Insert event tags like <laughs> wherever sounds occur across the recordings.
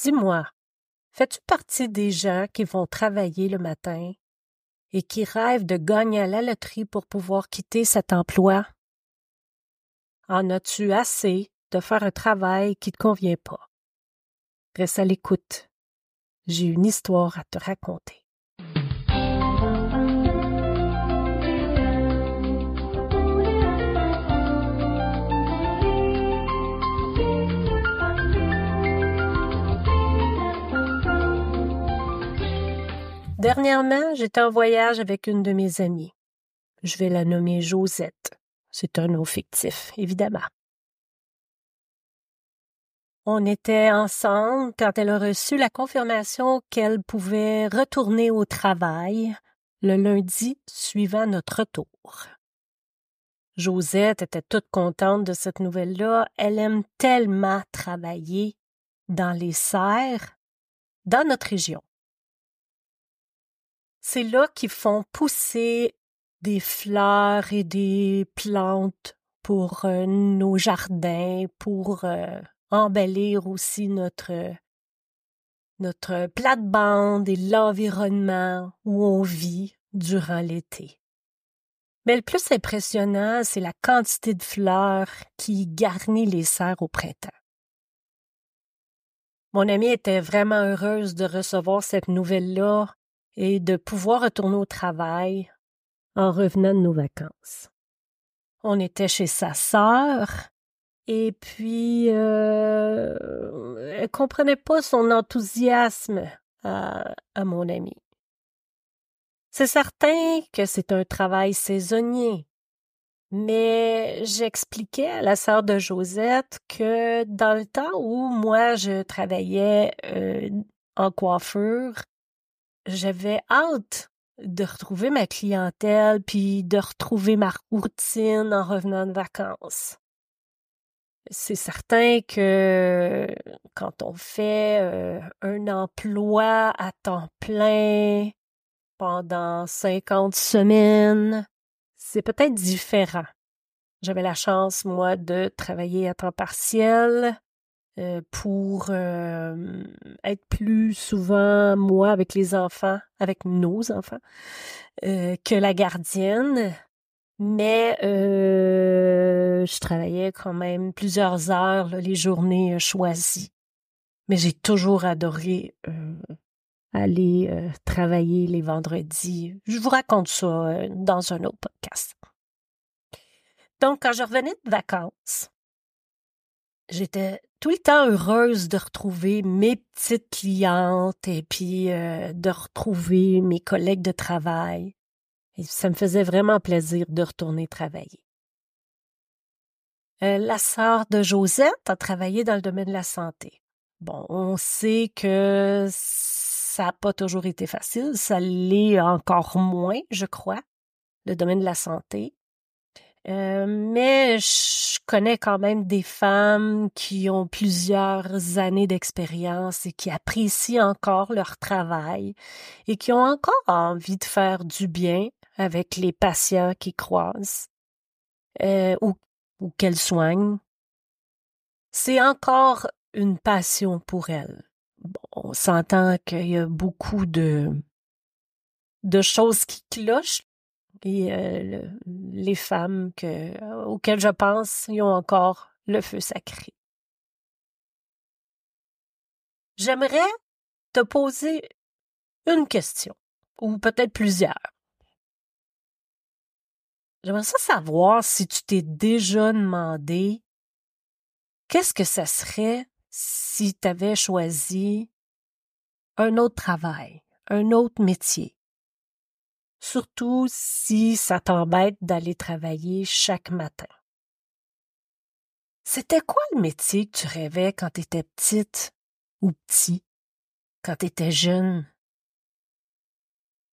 Dis-moi, fais-tu partie des gens qui vont travailler le matin et qui rêvent de gagner à la loterie pour pouvoir quitter cet emploi? En as-tu assez de faire un travail qui ne te convient pas? Reste à l'écoute. J'ai une histoire à te raconter. Dernièrement, j'étais en voyage avec une de mes amies. Je vais la nommer Josette. C'est un nom fictif, évidemment. On était ensemble quand elle a reçu la confirmation qu'elle pouvait retourner au travail le lundi suivant notre retour. Josette était toute contente de cette nouvelle-là. Elle aime tellement travailler dans les serres, dans notre région. C'est là qu'ils font pousser des fleurs et des plantes pour euh, nos jardins, pour euh, embellir aussi notre notre plate-bande et l'environnement où on vit durant l'été. Mais le plus impressionnant, c'est la quantité de fleurs qui garnit les serres au printemps. Mon amie était vraiment heureuse de recevoir cette nouvelle-là et de pouvoir retourner au travail en revenant de nos vacances. On était chez sa sœur et puis euh, elle comprenait pas son enthousiasme à, mon ami. C'est certain que c'est un travail saisonnier, mais j'expliquais à la sœur de Josette que dans le temps où moi je travaillais euh, en coiffure, j'avais hâte de retrouver ma clientèle puis de retrouver ma routine en revenant de vacances. C'est certain que quand on fait euh, un emploi à temps plein pendant 50 semaines, c'est peut-être différent. J'avais la chance, moi, de travailler à temps partiel euh, pour euh, être plus souvent moi avec les enfants, avec nos enfants, euh, que la gardienne. Mais je travaillais quand même plusieurs heures les journées choisies. Mais j'ai toujours adoré aller travailler les vendredis. Je vous raconte ça dans un autre podcast. Donc, quand je revenais de vacances, j'étais tout le temps heureuse de retrouver mes petites clientes et puis euh, de retrouver mes collègues de travail. Ça me faisait vraiment plaisir de retourner travailler. Euh, la sœur de Josette a travaillé dans le domaine de la santé. Bon, on sait que ça n'a pas toujours été facile, ça l'est encore moins, je crois, le domaine de la santé. Euh, mais je connais quand même des femmes qui ont plusieurs années d'expérience et qui apprécient encore leur travail et qui ont encore envie de faire du bien avec les patients qui croisent euh, ou, ou qu'elles soignent. C'est encore une passion pour elles. Bon, on s'entend qu'il y a beaucoup de de choses qui clochent et euh, les femmes que, auxquelles je pense, ils ont encore le feu sacré. J'aimerais te poser une question, ou peut-être plusieurs. J'aimerais savoir si tu t'es déjà demandé qu'est-ce que ça serait si tu avais choisi un autre travail, un autre métier? Surtout si ça t'embête d'aller travailler chaque matin. C'était quoi le métier que tu rêvais quand tu étais petite ou petit, quand tu étais jeune?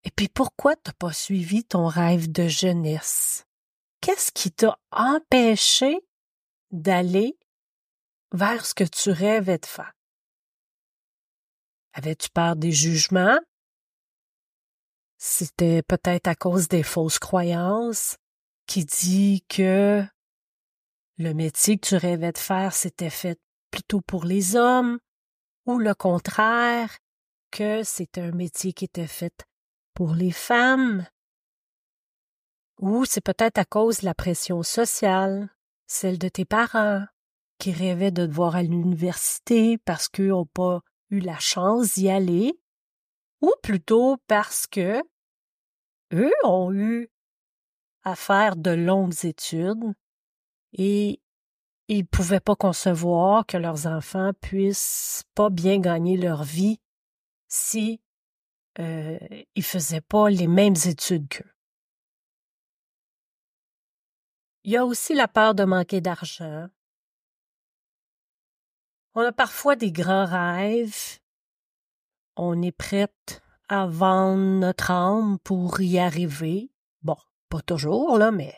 Et puis pourquoi t'as pas suivi ton rêve de jeunesse? Qu'est-ce qui t'a empêché d'aller vers ce que tu rêvais de faire? Avais-tu peur des jugements? C'était peut-être à cause des fausses croyances qui dit que le métier que tu rêvais de faire, c'était fait plutôt pour les hommes, ou le contraire, que c'est un métier qui était fait pour les femmes, ou c'est peut-être à cause de la pression sociale, celle de tes parents, qui rêvaient de te voir à l'université parce qu'eux n'ont pas eu la chance d'y aller, ou plutôt parce que eux ont eu à faire de longues études et ils pouvaient pas concevoir que leurs enfants puissent pas bien gagner leur vie si euh, ils faisaient pas les mêmes études qu'eux. Il y a aussi la peur de manquer d'argent. On a parfois des grands rêves. On est prête à notre âme pour y arriver. Bon, pas toujours, là, mais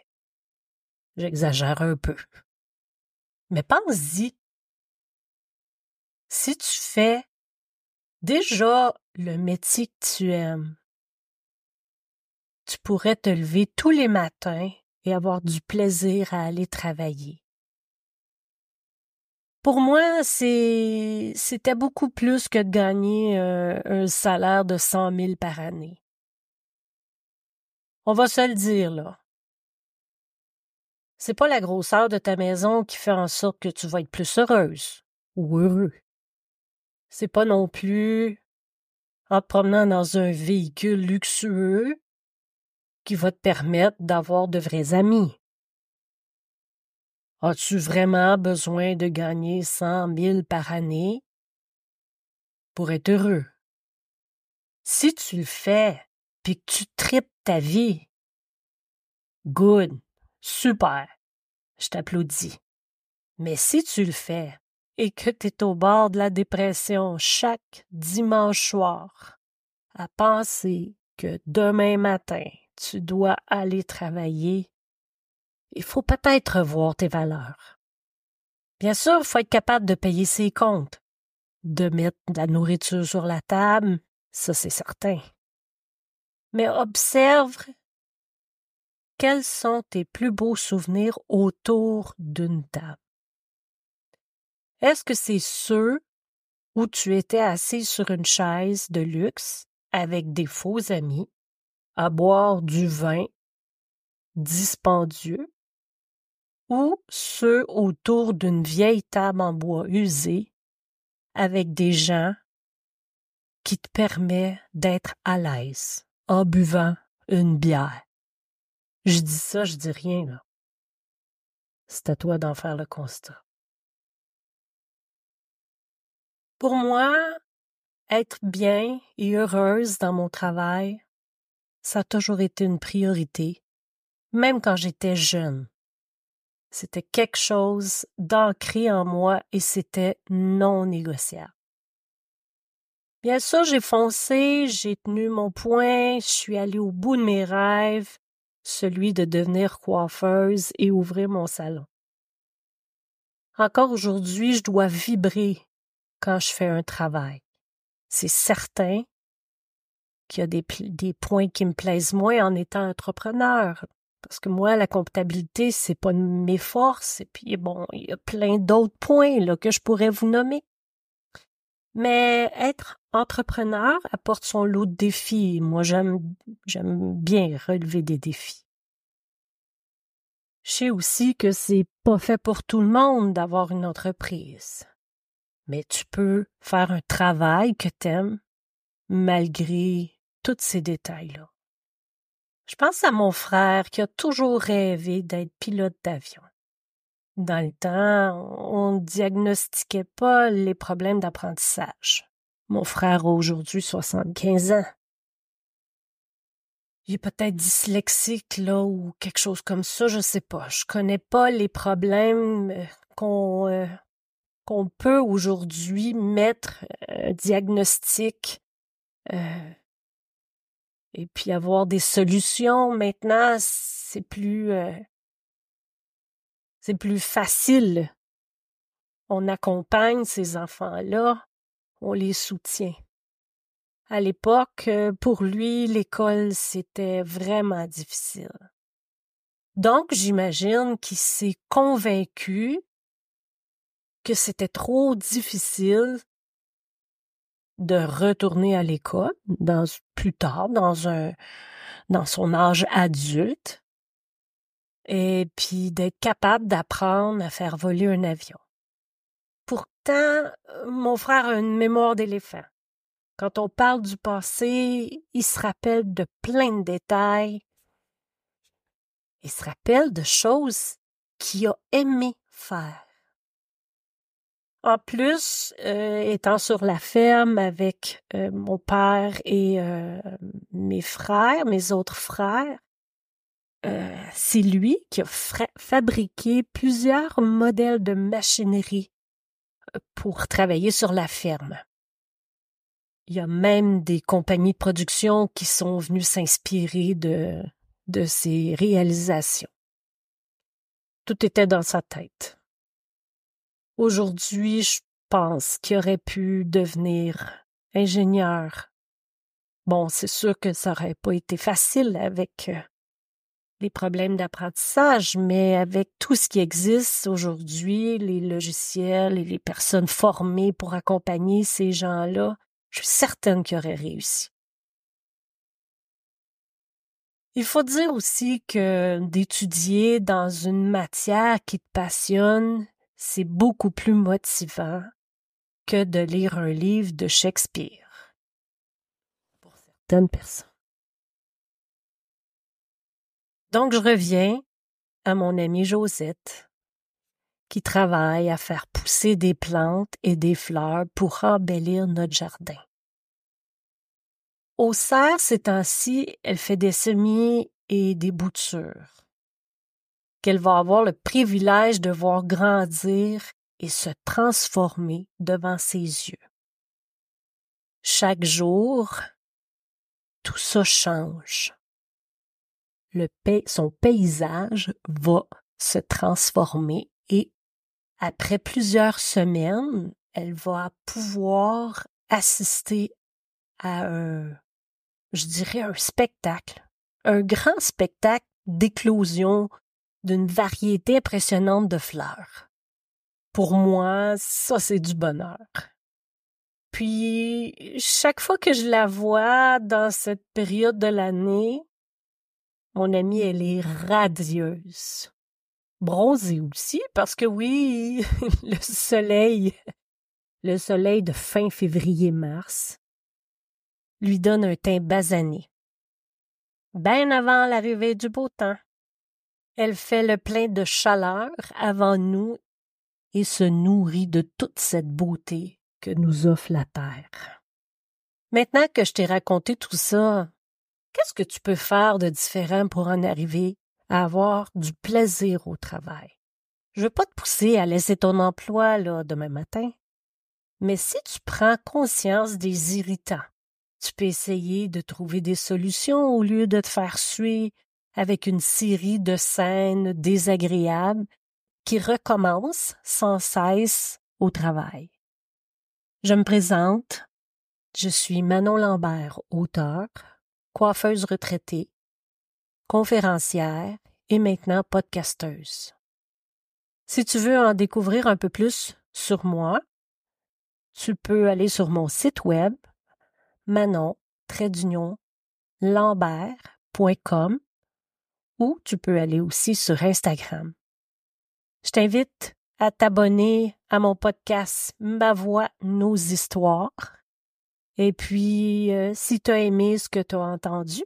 j'exagère un peu. Mais pense-y. Si tu fais déjà le métier que tu aimes, tu pourrais te lever tous les matins et avoir du plaisir à aller travailler. Pour moi, c'est, c'était beaucoup plus que de gagner euh, un salaire de cent mille par année. On va se le dire, là. C'est pas la grosseur de ta maison qui fait en sorte que tu vas être plus heureuse ou heureux. C'est pas non plus en te promenant dans un véhicule luxueux qui va te permettre d'avoir de vrais amis. As-tu vraiment besoin de gagner cent mille par année? Pour être heureux? Si tu le fais, puis que tu tripes ta vie, good, super, je t'applaudis. Mais si tu le fais et que tu es au bord de la dépression chaque dimanche soir, à penser que demain matin, tu dois aller travailler, il faut peut-être revoir tes valeurs. Bien sûr, il faut être capable de payer ses comptes, de mettre de la nourriture sur la table, ça c'est certain. Mais observe quels sont tes plus beaux souvenirs autour d'une table. Est-ce que c'est ceux où tu étais assis sur une chaise de luxe avec des faux amis à boire du vin dispendieux, ou ceux autour d'une vieille table en bois usé avec des gens qui te permettent d'être à l'aise en buvant une bière. Je dis ça, je dis rien, là. C'est à toi d'en faire le constat. Pour moi, être bien et heureuse dans mon travail, ça a toujours été une priorité, même quand j'étais jeune. C'était quelque chose d'ancré en moi et c'était non négociable. Bien sûr, j'ai foncé, j'ai tenu mon point, je suis allée au bout de mes rêves, celui de devenir coiffeuse et ouvrir mon salon. Encore aujourd'hui, je dois vibrer quand je fais un travail. C'est certain qu'il y a des, points qui me plaisent moins en étant entrepreneur. Parce que moi, la comptabilité, c'est pas mes forces. Et puis, bon, il y a plein d'autres points là, que je pourrais vous nommer. Mais être entrepreneur apporte son lot de défis. Moi, j'aime, bien relever des défis. Je sais aussi que c'est pas fait pour tout le monde d'avoir une entreprise. Mais tu peux faire un travail que t'aimes malgré tous ces détails-là. Je pense à mon frère qui a toujours rêvé d'être pilote d'avion. Dans le temps, on ne diagnostiquait pas les problèmes d'apprentissage. Mon frère a aujourd'hui 75 ans. Il est peut-être dyslexique, là, ou quelque chose comme ça, je sais pas. Je connais pas les problèmes euh, qu'on euh, qu'on peut aujourd'hui mettre un euh, diagnostic et puis avoir des solutions. Maintenant, c'est plus euh, c'est plus facile. On accompagne ces enfants-là, on les soutient. À l'époque, euh, pour lui, l'école, c'était vraiment difficile. Donc, j'imagine qu'il s'est convaincu que c'était trop difficile de retourner à l'école plus tard dans dans son âge adulte et puis d'être capable d'apprendre à faire voler un avion. Pourtant, mon frère a une mémoire d'éléphant. Quand on parle du passé, il se rappelle de plein de détails. Il se rappelle de choses qu'il a aimé faire. En plus, euh, étant sur la ferme avec euh, mon père et euh, mes frères, mes autres frères, c'est lui qui a fabriqué plusieurs modèles de machinerie pour travailler sur la ferme. Il y a même des compagnies de production qui sont venues s'inspirer de, de ses réalisations. Tout était dans sa tête. Aujourd'hui, je pense qu'il aurait pu devenir ingénieur. Bon, c'est sûr que ça aurait pas été facile avec euh, les problèmes d'apprentissage, mais avec tout ce qui existe aujourd'hui, les logiciels et les personnes formées pour accompagner ces gens-là, je suis certaine qu'il aurait réussi. Il faut dire aussi que d'étudier dans une matière qui te passionne, c'est beaucoup plus motivant que de lire un livre de Shakespeare. Pour certaines personnes. Donc je reviens à mon amie Josette, qui travaille à faire pousser des plantes et des fleurs pour embellir notre jardin. Au cerf, ces temps-ci, elle fait des semis et des boutures qu'elle va avoir le privilège de voir grandir et se transformer devant ses yeux. Chaque jour, tout ça change. Son paysage va se transformer et après plusieurs semaines, elle va pouvoir assister à un, je dirais, un spectacle, un grand spectacle d'éclosion d'une variété impressionnante de fleurs. Pour moi, ça c'est du bonheur. Puis, chaque fois que je la vois dans cette période de l'année, mon amie, elle est radieuse. Bronzée aussi, parce que oui, <laughs> le soleil, le soleil de fin février-mars, lui donne un teint basané. Bien avant l'arrivée du beau temps. Elle fait le plein de chaleur avant nous et se nourrit de toute cette beauté que nous offre la terre. Maintenant que je t'ai raconté tout ça, qu'est-ce que tu peux faire de différent pour en arriver à avoir du plaisir au travail? Je veux pas te pousser à laisser ton emploi là demain matin. Mais si tu prends conscience des irritants, tu peux essayer de trouver des solutions au lieu de te faire suer avec une série de scènes désagréables qui recommencent sans cesse au travail. Je me présente. Je suis Manon Lambert, auteur, coiffeuse retraitée, conférencière et maintenant podcasteuse. Si tu veux en découvrir un peu plus sur moi, tu peux aller sur mon site web manon-lambert.com ou tu peux aller aussi sur Instagram. Je t'invite à t'abonner à mon podcast Ma voix, nos histoires. Et puis, euh, si tu as aimé ce que tu as entendu,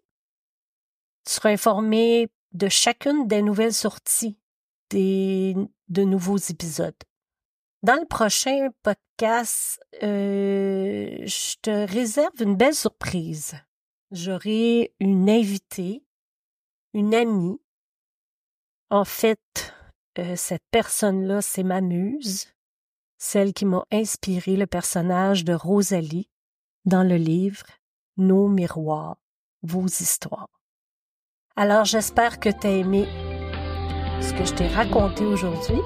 tu seras informé de chacune des nouvelles sorties des, de nouveaux épisodes. Dans le prochain podcast, euh, je te réserve une belle surprise. J'aurai une invitée une amie. En fait, euh, cette personne-là, c'est ma muse, celle qui m'a inspiré le personnage de Rosalie dans le livre Nos miroirs, vos histoires. Alors j'espère que tu as aimé ce que je t'ai raconté aujourd'hui.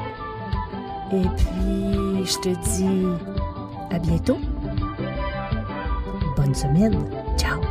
Et puis, je te dis à bientôt. Bonne semaine. Ciao.